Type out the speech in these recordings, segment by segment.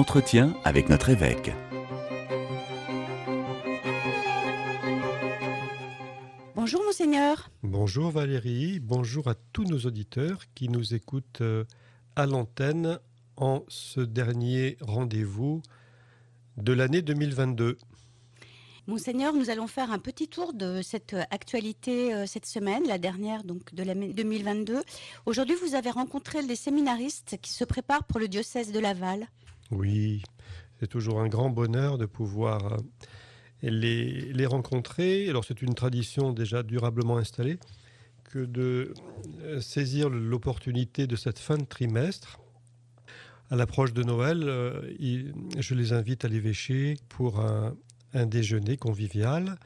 Entretien avec notre évêque. Bonjour monseigneur. Bonjour Valérie, bonjour à tous nos auditeurs qui nous écoutent euh, à l'antenne en ce dernier rendez-vous de l'année 2022. Monseigneur, nous allons faire un petit tour de cette actualité euh, cette semaine, la dernière donc de l'année 2022. Aujourd'hui, vous avez rencontré des séminaristes qui se préparent pour le diocèse de Laval. Oui, c'est toujours un grand bonheur de pouvoir euh, les, les rencontrer. Alors c'est une tradition déjà durablement installée que de euh, saisir l'opportunité de cette fin de trimestre. À l'approche de Noël, je les invite à l'évêché pour un, un déjeuner convivial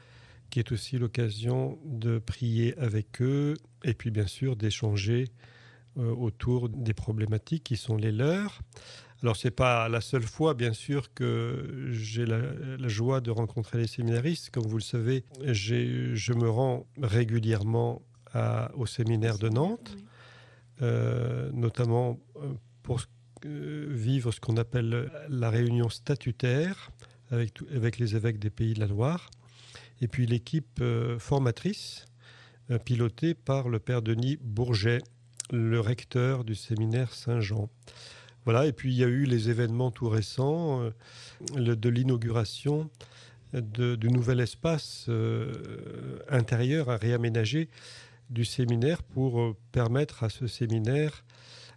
qui est aussi l'occasion de prier avec eux et puis bien sûr d'échanger euh, autour des problématiques qui sont les leurs. Alors c'est pas la seule fois bien sûr que j'ai la, joie de rencontrer les séminaristes. Comme vous le savez, je me rends régulièrement au séminaire de Nantes, euh, notamment euh, pour vivre ce qu'on appelle la réunion statutaire avec, les évêques des pays de la Loire, et puis l'équipe euh, formatrice euh, pilotée par le père Denis Bourget, le recteur du séminaire Saint-Jean. Voilà, et puis il y a eu les événements tout récents euh, de l'inauguration du nouvel espace intérieur à réaménager du séminaire pour permettre à ce séminaire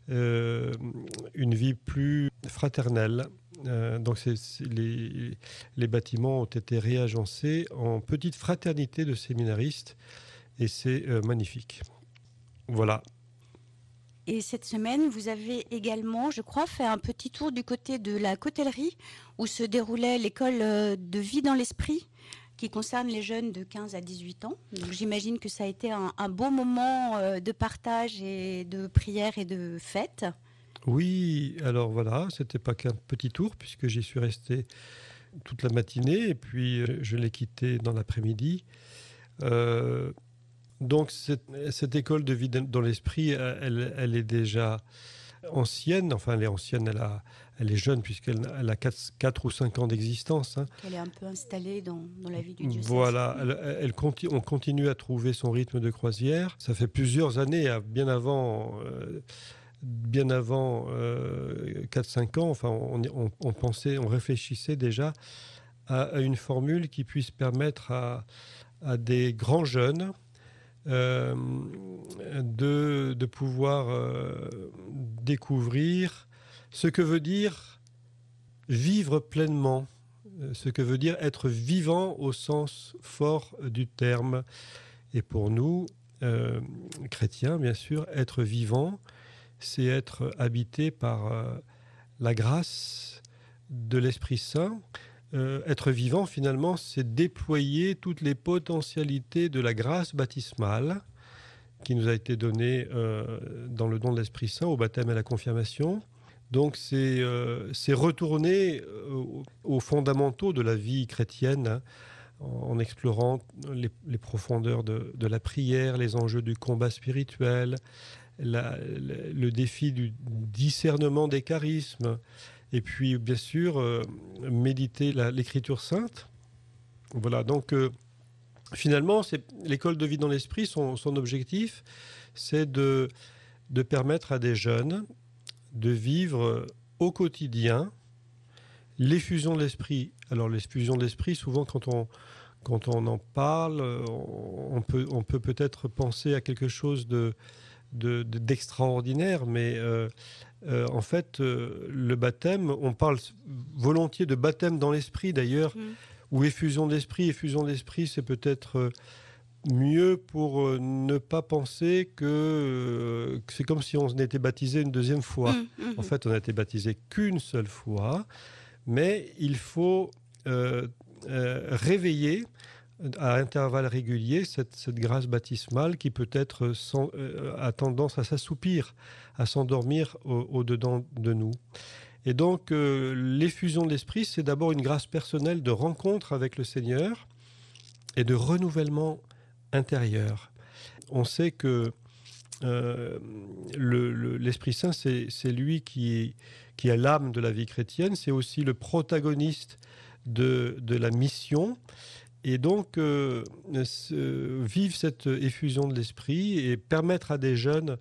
une vie plus fraternelle, euh, donc les, bâtiments ont été réagencés en petite fraternité de séminaristes et c'est euh, magnifique. Voilà. Et cette semaine, vous avez également, je crois, fait un petit tour du côté de la Cotellerie où se déroulait l'école euh, de vie dans l'esprit qui concerne les jeunes de 15 à 18 ans. Donc j'imagine que ça a été un, un beau moment de partage et de prière et de fête. Oui, alors voilà, c'était pas qu'un petit tour puisque j'y suis resté toute la matinée et puis euh, je l'ai quitté dans l'après-midi. Euh, donc cette, école de vie dans l'esprit, euh, elle, est déjà ancienne, enfin elle est ancienne, elle, est jeune puisqu'elle a 4, ou 5 ans d'existence. Hein. Elle est un peu installée dans, la vie du diocèse. Voilà, elle, on continue à trouver son rythme de croisière. Ça fait plusieurs années, bien avant bien avant 4-5 euh, ans, enfin, on, pensait, on réfléchissait déjà à, une formule qui puisse permettre à, des grands jeunes euh, de, pouvoir euh, découvrir ce que veut dire vivre pleinement, ce que veut dire être vivant au sens fort du terme. Et pour nous, chrétiens, bien sûr, être vivant, c'est être habité par euh, la grâce de l'Esprit Saint. Euh, être vivant, finalement, c'est déployer toutes les potentialités de la grâce baptismale qui nous a été donnée euh, dans le don de l'Esprit Saint au baptême et à la confirmation. Donc c'est retourner aux fondamentaux de la vie chrétienne hein, en, explorant les, profondeurs de, de, la prière, les enjeux du combat spirituel, le défi du discernement des charismes, et puis bien sûr euh, méditer l'écriture sainte. Voilà, donc euh, finalement, l'école de vie dans l'esprit, son, objectif, c'est de, permettre à des jeunes de vivre au quotidien l'effusion de l'esprit. Alors l'effusion de l'esprit, souvent quand on, quand on en parle, on peut on peut peut-être penser à quelque chose de d'extraordinaire, mais euh, euh, en fait, euh, le baptême, on parle volontiers de baptême dans l'esprit d'ailleurs, mm. ou effusion d'esprit. Effusion d'esprit, c'est peut-être mieux pour ne pas penser que, c'est comme si on était baptisé une deuxième fois. Mm, mm, en fait, on a été baptisé qu'une seule fois, mais il faut réveiller à intervalles réguliers cette, grâce baptismale qui peut être sans, euh, a tendance à s'assoupir, à s'endormir au-dedans de nous. Et donc euh, l'effusion de l'esprit, c'est d'abord une grâce personnelle de rencontre avec le Seigneur et de renouvellement intérieur. On sait que l'Esprit Saint, c'est lui qui, qui a l'âme de la vie chrétienne, c'est aussi le protagoniste de, de la mission. Et donc, vivre cette effusion de l'esprit et permettre à des jeunes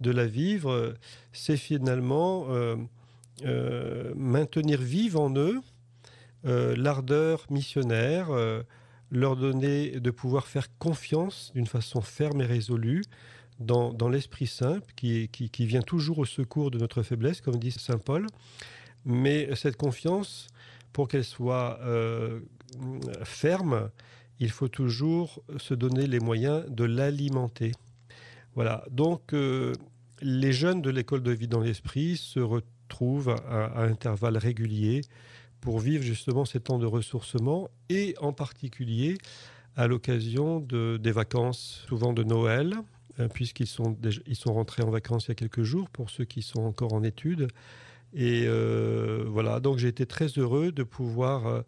de la vivre, c'est finalement maintenir vive en eux l'ardeur missionnaire, leur donner de pouvoir faire confiance d'une façon ferme et résolue dans, l'Esprit Saint, qui, qui, vient toujours au secours de notre faiblesse, comme dit Saint Paul. Mais cette confiance, pour qu'elle soit euh, ferme, il faut toujours se donner les moyens de l'alimenter. Voilà, donc euh, les jeunes de l'école de vie dans l'esprit se retrouvent à, intervalles réguliers pour vivre justement ces temps de ressourcement et en particulier à l'occasion de, des vacances, souvent de Noël, euh, puisqu'ils sont, ils sont rentrés en vacances il y a quelques jours pour ceux qui sont encore en études. Et euh, voilà, donc j'ai été très heureux de pouvoir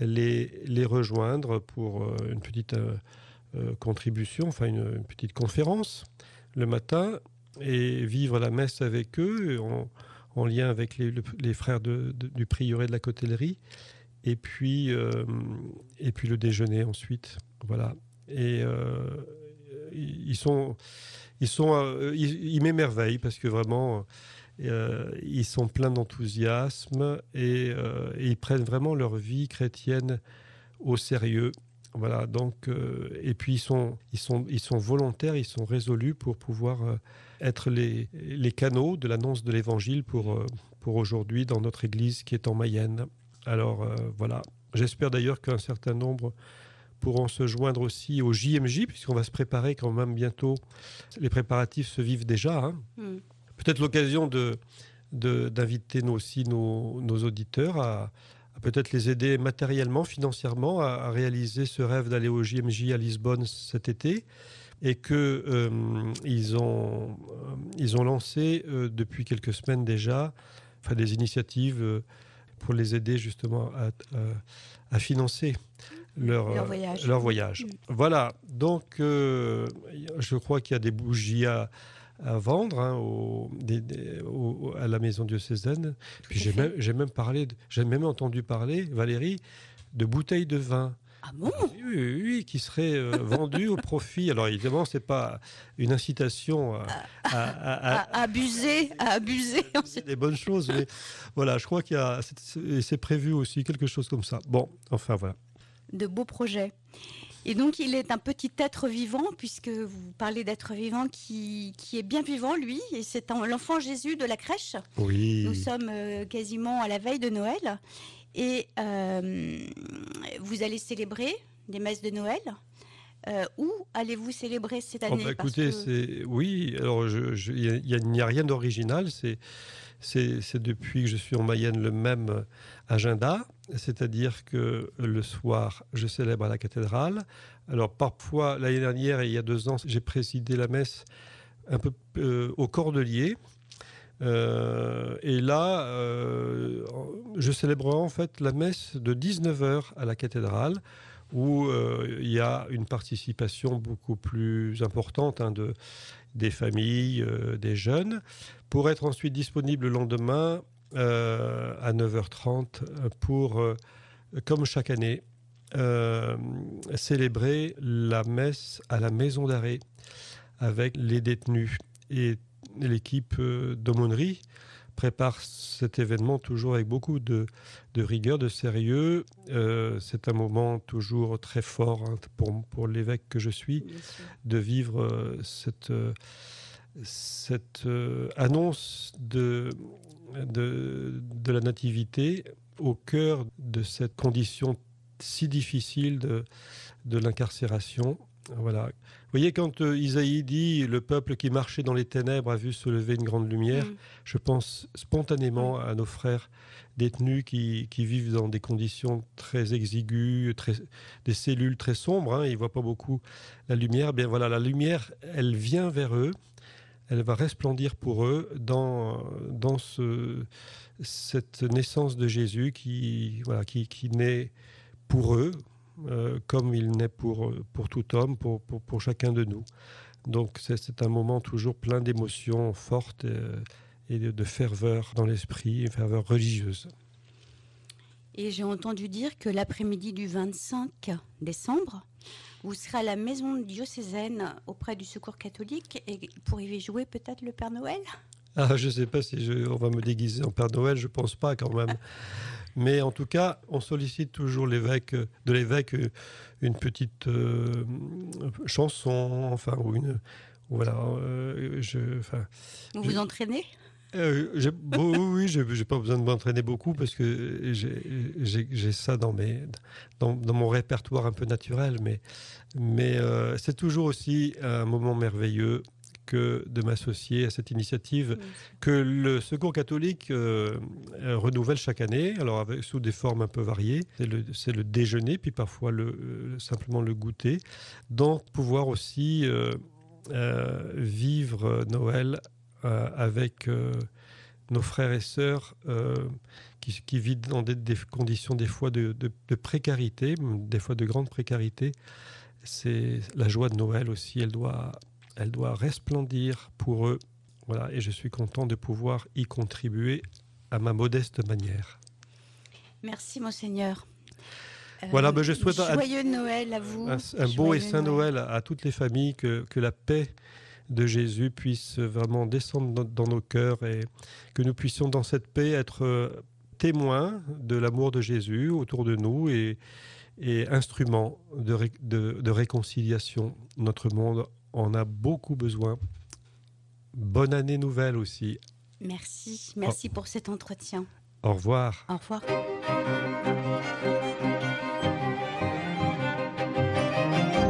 les, les rejoindre pour une petite contribution, enfin une, petite conférence le matin et vivre la messe avec eux en, lien avec les, frères du prieuré de la Cotellerie et puis, et puis le déjeuner ensuite. Voilà. Et ils sont, ils sont, euh, ils, m'émerveillent parce que vraiment, euh, ils sont pleins d'enthousiasme euh, et, ils prennent vraiment leur vie chrétienne au sérieux. Voilà, donc, et puis ils sont, volontaires, ils sont résolus pour pouvoir être les, canaux de l'annonce de l'évangile pour, aujourd'hui dans notre église qui est en Mayenne. Alors voilà, j'espère d'ailleurs qu'un certain nombre pourront se joindre aussi au JMJ, puisqu'on va se préparer quand même bientôt. Les préparatifs se vivent déjà. Hein. Hmm. Peut-être l'occasion de, d'inviter aussi nos, auditeurs à, peut-être les aider matériellement, financièrement, à, réaliser ce rêve d'aller au JMJ à Lisbonne cet été. Et qu'ils euh, ils ont, euh, ils ont lancé euh, depuis quelques semaines déjà enfin, des initiatives pour les aider justement à, à financer leur, leur voyage. Leur voyage. Mm. Voilà, donc je crois qu'il y a des bougies à, à vendre hein, au, à la maison diocésaine. Puis j'ai même, même, parlé, j'ai même entendu parler, Valérie, de bouteilles de vin. Ah bon? Oui, oui, qui seraient euh, vendues au profit. Alors évidemment, c'est pas une incitation à, à, abuser, à abuser. C'est des bonnes choses, mais voilà, je crois qu'il y a, c'est prévu aussi quelque chose comme ça. Bon, enfin voilà de beaux projets. Et donc, il est un petit être vivant, puisque vous parlez d'être vivant qui, est bien vivant, lui, et c'est l'enfant Jésus de la crèche. Oui. Nous sommes euh, quasiment à la veille de Noël. Et euh, vous allez célébrer des messes de Noël euh, où allez-vous célébrer cette oh, année? bah, Écoutez, oui. Alors, il n'y a, rien d'original. C'est c'est depuis que je suis en Mayenne le même agenda, c'est-à-dire que le soir, je célèbre à la cathédrale. Alors parfois, l'année dernière et il y a deux ans, j'ai présidé la messe un peu euh, au Cordelier. Euh, et là, euh, je célébrerai en fait la messe de 19h à la cathédrale, où il y a une participation beaucoup plus importante hein, de, des familles, des jeunes pour être ensuite disponible le lendemain euh, à 9h30 pour, euh, comme chaque année, euh, célébrer la messe à la maison d'arrêt avec les détenus. Et l'équipe d'aumônerie prépare cet événement toujours avec beaucoup de, rigueur, de sérieux. c'est un moment toujours très fort hein, pour, pour l'évêque que je suis de vivre cette cette euh, annonce de, de, la nativité au cœur de cette condition si difficile de, de l'incarcération. Voilà. Vous voyez, quand euh, Isaïe dit le peuple qui marchait dans les ténèbres a vu se lever une grande lumière, mm. je pense spontanément à nos frères détenus qui, qui, vivent dans des conditions très exiguës, très, des cellules très sombres. Hein, ils ne voient pas beaucoup la lumière. Bien voilà, la lumière, elle vient vers eux elle va resplendir pour eux dans, dans ce, cette naissance de Jésus qui, voilà, qui, qui naît pour eux, euh, comme il naît pour, pour tout homme, pour, pour, chacun de nous. Donc c'est un moment toujours plein d'émotions fortes euh, et de, ferveur dans l'esprit, une ferveur religieuse. Et j'ai entendu dire que l'après-midi du 25 décembre, vous serez à la maison diocésaine auprès du Secours catholique et pour y jouer peut-être le Père Noël? Ah, Je ne sais pas si on va me déguiser en Père Noël, je ne pense pas quand même. Mais en tout cas, on sollicite toujours l'évêque, de l'évêque une petite euh, chanson, enfin, ou une. Voilà. Euh, je, enfin, vous vous entraînez? Euh, oui, je n'ai pas besoin de m'entraîner beaucoup parce que j'ai ça dans, mes, dans, dans, mon répertoire un peu naturel, mais, mais c'est toujours aussi un moment merveilleux que de m'associer à cette initiative que le Secours catholique euh, euh, renouvelle chaque année, alors avec, sous des formes un peu variées. C'est le, déjeuner, puis parfois le, euh, simplement le goûter. Donc pouvoir aussi vivre Noël avec nos frères et sœurs qui, vivent dans des, conditions des fois de, de, précarité, des fois de grande précarité. C'est la joie de Noël aussi, elle doit elle doit resplendir pour eux. Voilà, et je suis content de pouvoir y contribuer à ma modeste manière. Merci, Monseigneur. voilà, ben je souhaite un joyeux Noël à vous. Un, beau et saint Noël. à toutes les familles, que, que la paix de Jésus puisse vraiment descendre dans, nos cœurs et que nous puissions dans cette paix être euh, témoins de l'amour de Jésus autour de nous et, et instruments de, de, de réconciliation. Notre monde on a beaucoup besoin. Bonne année nouvelle aussi. Merci, merci pour cet entretien. Au revoir. Au revoir.